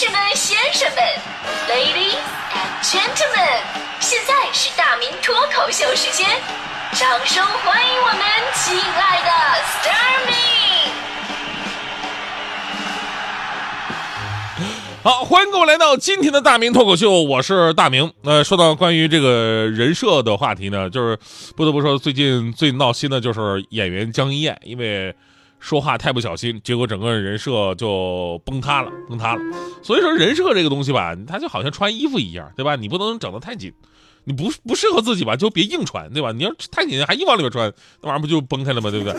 士们、先生们，Ladies and Gentlemen，现在是大明脱口秀时间，掌声欢迎我们亲爱的 s t a r m y 好，欢迎各位来到今天的大明脱口秀，我是大明。呃，说到关于这个人设的话题呢，就是不得不说，最近最闹心的就是演员江一燕，因为说话太不小心，结果整个人设就崩塌了，崩塌了。所以说，人设这个东西吧，它就好像穿衣服一样，对吧？你不能整得太紧，你不不适合自己吧，就别硬穿，对吧？你要太紧还硬往里边穿，那玩意儿不就崩开了吗？对不对？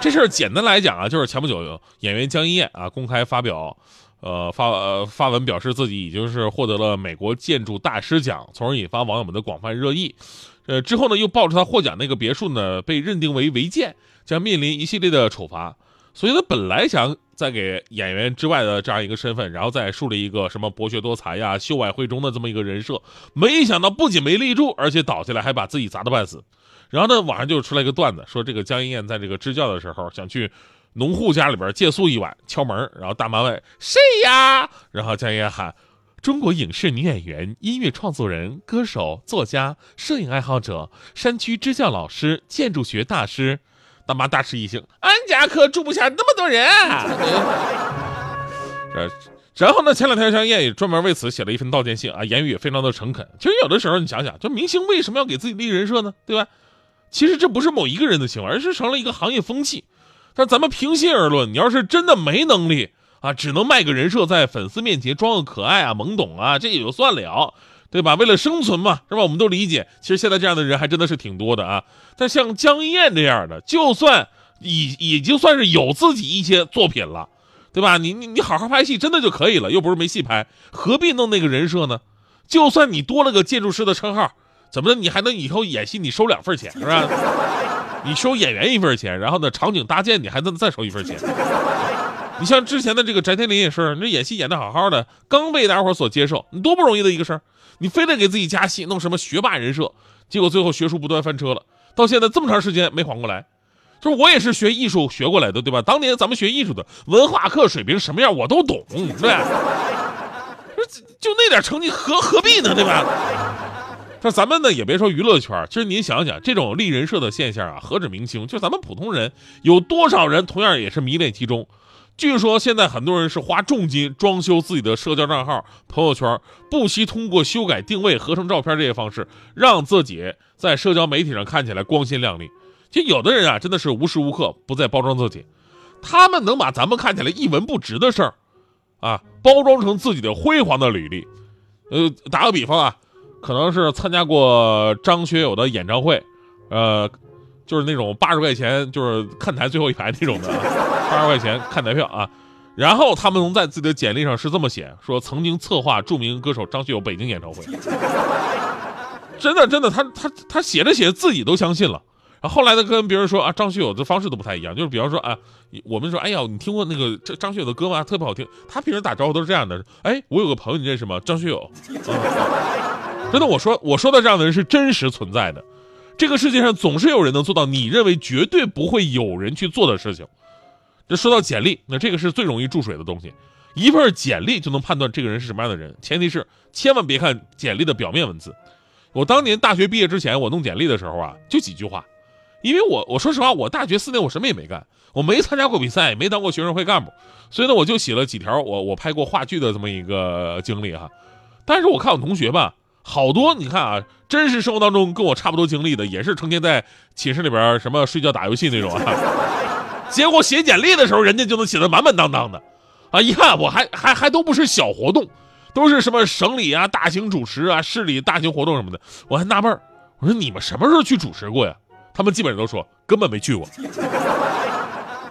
这事儿简单来讲啊，就是前不久演员江一燕啊公开发表。呃，发呃发文表示自己已经是获得了美国建筑大师奖，从而引发网友们的广泛热议。呃，之后呢，又爆出他获奖那个别墅呢被认定为违建，将面临一系列的处罚。所以他本来想再给演员之外的这样一个身份，然后再树立一个什么博学多才呀、秀外慧中的这么一个人设，没想到不仅没立住，而且倒下来还把自己砸得半死。然后呢，网上就出来一个段子，说这个江一燕在这个支教的时候想去。农户家里边借宿一晚，敲门，然后大妈问谁呀？然后江一燕喊：“中国影视女演员、音乐创作人、歌手、作家、摄影爱好者、山区支教老师、建筑学大师。”大妈大吃一惊：“俺家可住不下那么多人。”这，然后呢？前两天张燕也专门为此写了一份道歉信啊，言语也非常的诚恳。其实有的时候你想想，就明星为什么要给自己立人设呢？对吧？其实这不是某一个人的行为，而是成了一个行业风气。但咱们平心而论，你要是真的没能力啊，只能卖个人设，在粉丝面前装个可爱啊、懵懂啊，这也就算了，对吧？为了生存嘛，是吧？我们都理解。其实现在这样的人还真的是挺多的啊。但像江一燕这样的，就算已已经算是有自己一些作品了，对吧？你你你好好拍戏真的就可以了，又不是没戏拍，何必弄那个人设呢？就算你多了个建筑师的称号，怎么的？你还能以后演戏你收两份钱是吧？你收演员一份钱，然后呢，场景搭建你还能再收一份钱。你像之前的这个翟天临也是，那演戏演的好好的，刚被大伙所接受，你多不容易的一个事儿。你非得给自己加戏，弄什么学霸人设，结果最后学术不断翻车了，到现在这么长时间没缓过来。就是我也是学艺术学过来的，对吧？当年咱们学艺术的文化课水平什么样我都懂，对吧？就那点成绩何何必呢，对吧？那咱们呢也别说娱乐圈，其实您想想，这种立人设的现象啊，何止明星，就咱们普通人，有多少人同样也是迷恋其中？据说现在很多人是花重金装修自己的社交账号、朋友圈，不惜通过修改定位、合成照片这些方式，让自己在社交媒体上看起来光鲜亮丽。其实有的人啊，真的是无时无刻不在包装自己，他们能把咱们看起来一文不值的事儿，啊，包装成自己的辉煌的履历。呃，打个比方啊。可能是参加过张学友的演唱会，呃，就是那种八十块钱，就是看台最后一排那种的，八十块钱看台票啊。然后他们能在自己的简历上是这么写，说曾经策划著名歌手张学友北京演唱会。真的，真的，他他他写着写着自己都相信了。然后后来呢，跟别人说啊，张学友的方式都不太一样，就是比方说啊，我们说，哎呀，你听过那个张张学友的歌吗？特别好听。他平时打招呼都是这样的，哎，我有个朋友，你认识吗？张学友。真的，我说我说的这样的人是真实存在的。这个世界上总是有人能做到你认为绝对不会有人去做的事情。这说到简历，那这个是最容易注水的东西。一份简历就能判断这个人是什么样的人，前提是千万别看简历的表面文字。我当年大学毕业之前，我弄简历的时候啊，就几句话。因为我我说实话，我大学四年我什么也没干，我没参加过比赛，没当过学生会干部，所以呢，我就写了几条我我拍过话剧的这么一个经历哈。但是我看我同学吧。好多，你看啊，真实生活当中跟我差不多经历的，也是成天在寝室里边什么睡觉打游戏那种啊。结果写简历的时候，人家就能写得满满当当的，啊，一看我还还还都不是小活动，都是什么省里啊、大型主持啊、市里大型活动什么的，我还纳闷我说你们什么时候去主持过呀？他们基本上都说根本没去过，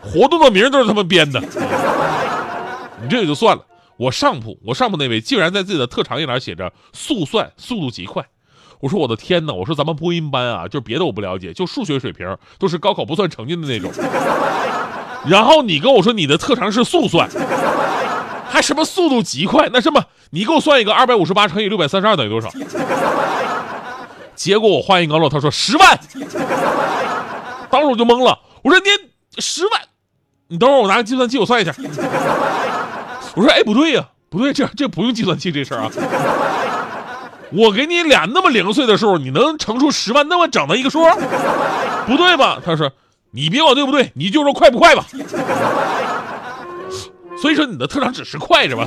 活动的名都是他们编的，你这也就算了。我上铺，我上铺那位竟然在自己的特长页栏写着“速算速度极快”，我说我的天哪！我说咱们播音班啊，就别的我不了解，就数学水平都是高考不算成绩的那种。然后你跟我说你的特长是速算，还什么速度极快？那什么，你给我算一个二百五十八乘以六百三十二等于多少？结果我话音刚落，他说十万，当时我就懵了。我说你十万，你等会儿我拿个计算器我算一下。我说哎不对呀，不对，这这不用计算器这事儿啊。我给你俩那么零碎的数，你能乘出十万那么整的一个数？不对吧？他说，你别管对不对，你就说快不快吧。所以说你的特长只是快是吧？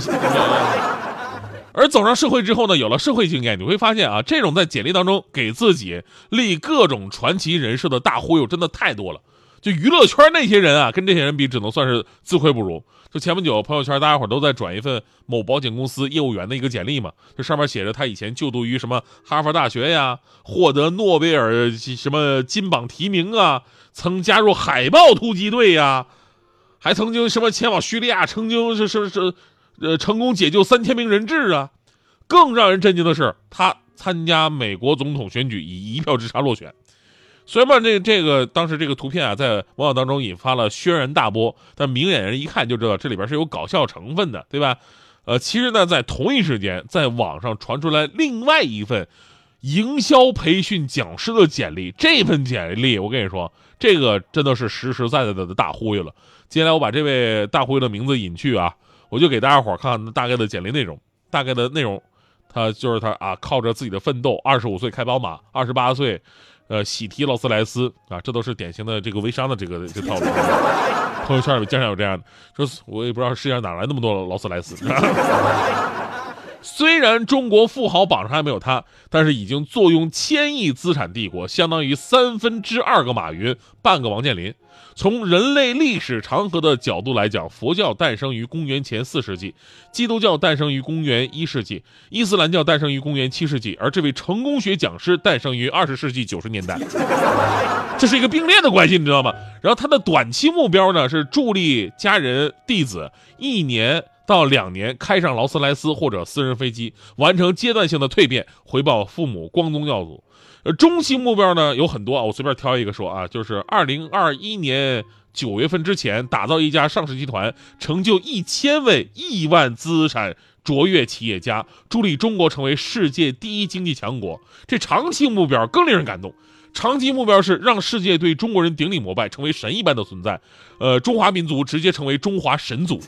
而走上社会之后呢，有了社会经验，你会发现啊，这种在简历当中给自己立各种传奇人设的大忽悠真的太多了。就娱乐圈那些人啊，跟这些人比，只能算是自愧不如。就前不久朋友圈，大家伙都在转一份某保险公司业务员的一个简历嘛，这上面写着他以前就读于什么哈佛大学呀，获得诺贝尔什么金榜题名啊，曾加入海豹突击队呀，还曾经什么前往叙利亚，曾经是是是，呃，成功解救三千名人质啊。更让人震惊的是，他参加美国总统选举以一票之差落选。虽然吧，这这个当时这个图片啊，在网友当中引发了轩然大波，但明眼人一看就知道这里边是有搞笑成分的，对吧？呃，其实呢，在同一时间，在网上传出来另外一份营销培训讲师的简历，这份简历我跟你说，这个真的是实实在在的大忽悠了。接下来我把这位大忽悠的名字隐去啊，我就给大家伙看看大概的简历内容，大概的内容，他就是他啊，靠着自己的奋斗，二十五岁开宝马，二十八岁。呃，喜提劳斯莱斯啊，这都是典型的这个微商的这个这套路。朋友圈里经常有这样的，说我也不知道世界上哪来那么多劳斯莱斯。虽然中国富豪榜上还没有他，但是已经坐拥千亿资产帝国，相当于三分之二个马云，半个王健林。从人类历史长河的角度来讲，佛教诞生于公元前四世纪，基督教诞生于公元一世纪，伊斯兰教诞生于公元七世纪，而这位成功学讲师诞生于二十世纪九十年代，这是一个并列的关系，你知道吗？然后他的短期目标呢是助力家人弟子一年到两年开上劳斯莱斯或者私人飞机，完成阶段性的蜕变，回报父母光宗耀祖。呃，中期目标呢有很多啊，我随便挑一个说啊，就是二零二一年九月份之前打造一家上市集团，成就一千位亿万资产卓越企业家，助力中国成为世界第一经济强国。这长期目标更令人感动，长期目标是让世界对中国人顶礼膜拜，成为神一般的存在。呃，中华民族直接成为中华神族，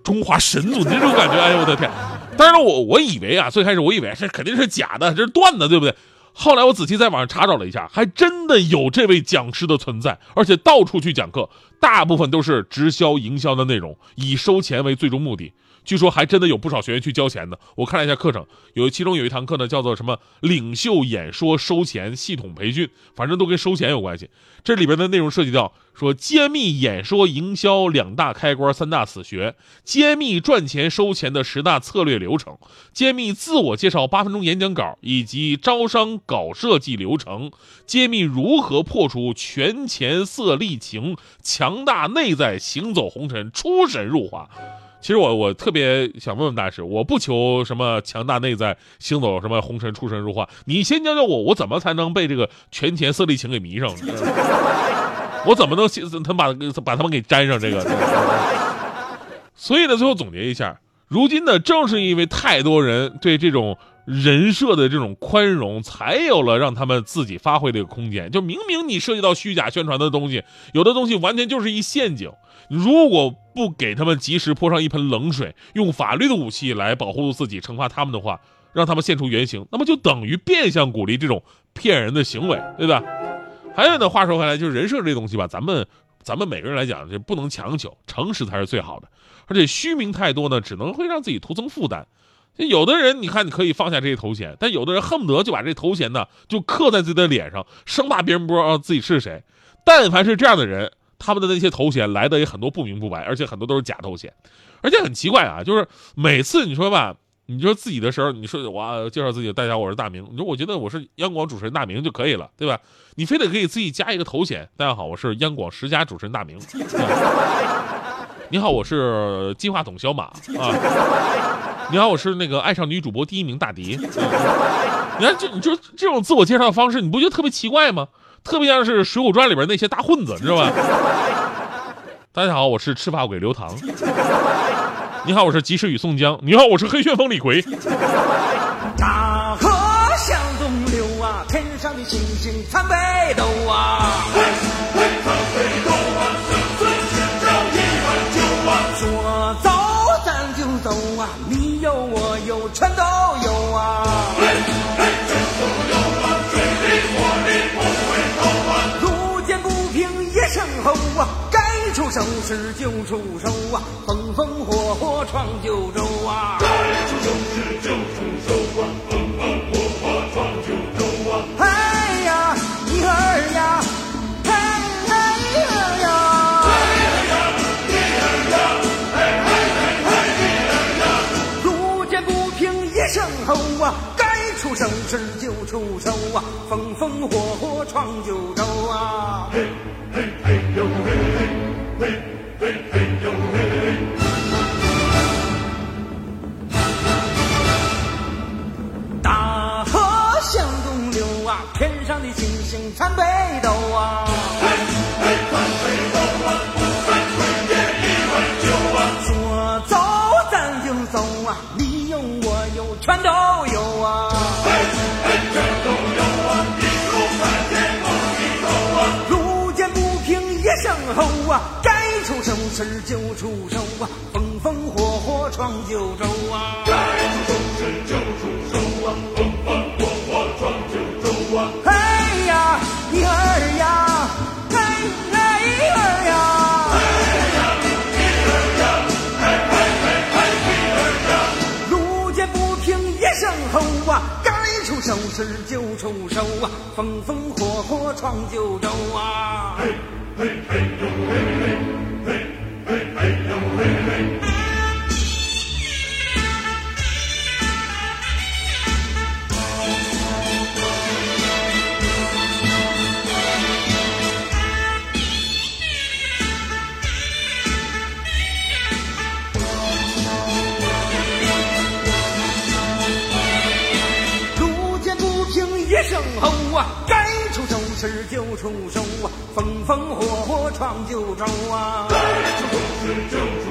中华神族这种感觉，哎呦我的天！但是，我我以为啊，最开始我以为这肯定是假的，这是段子，对不对？后来我仔细在网上查找了一下，还真的有这位讲师的存在，而且到处去讲课，大部分都是直销营销的内容，以收钱为最终目的。据说还真的有不少学员去交钱的。我看了一下课程，有其中有一堂课呢，叫做什么“领袖演说收钱系统培训”，反正都跟收钱有关系。这里边的内容涉及到说揭秘演说营销两大开关、三大死穴，揭秘赚钱收钱的十大策略流程，揭秘自我介绍八分钟演讲稿以及招商稿设计流程，揭秘如何破除权钱色利情，强大内在，行走红尘，出神入化。其实我我特别想问问大师，我不求什么强大内在，行走什么红尘出神入化，你先教教我，我怎么才能被这个权钱色利情给迷上？我怎么能他把把他们给粘上这个？所以呢，最后总结一下，如今呢，正是因为太多人对这种人设的这种宽容，才有了让他们自己发挥的一个空间。就明明你涉及到虚假宣传的东西，有的东西完全就是一陷阱。如果不给他们及时泼上一盆冷水，用法律的武器来保护自己、惩罚他们的话，让他们现出原形，那么就等于变相鼓励这种骗人的行为，对吧？还有呢，话说回来，就是人设这东西吧，咱们咱们每个人来讲，就不能强求，诚实才是最好的。而且虚名太多呢，只能会让自己徒增负担。就有的人，你看你可以放下这些头衔，但有的人恨不得就把这头衔呢就刻在自己的脸上，生怕别人不知道自己是谁。但凡是这样的人。他们的那些头衔来的也很多不明不白，而且很多都是假头衔，而且很奇怪啊，就是每次你说吧，你说自己的时候，你说我介绍自己，大家我是大明，你说我觉得我是央广主持人大明就可以了，对吧？你非得可以自己加一个头衔，大家好，我是央广十佳主持人大明。你好，我是金话筒小马啊。你好，我是那个爱上女主播第一名大迪。你看，这你就这种自我介绍的方式，你不觉得特别奇怪吗？特别像是《水浒传》里边那些大混子，你知道吧？大家好，我是赤发鬼刘唐。你好，我是及时雨宋江。你好，我是黑旋风李逵。大河向东流啊，天上的星星参北斗啊。有啊，你有我有全都有啊。路见不平一声吼啊，该出手时就出手啊，风风火火闯九州啊。哎出手啊，风风火火闯九州啊。嘿嘿嘿呦嘿，嘿嘿嘿呦嘿大河向东流啊，天上的星星参北斗啊。平一声吼啊，该出手时就出手啊，风风火火闯九州啊。哎呀，一儿呀，哎哎儿呀。路见不平一声吼啊，该出手时就出手啊，风风火火闯九州啊。路见不平一声吼啊，该出手时就出手啊，风风火火闯九州啊。该出手时就出手啊，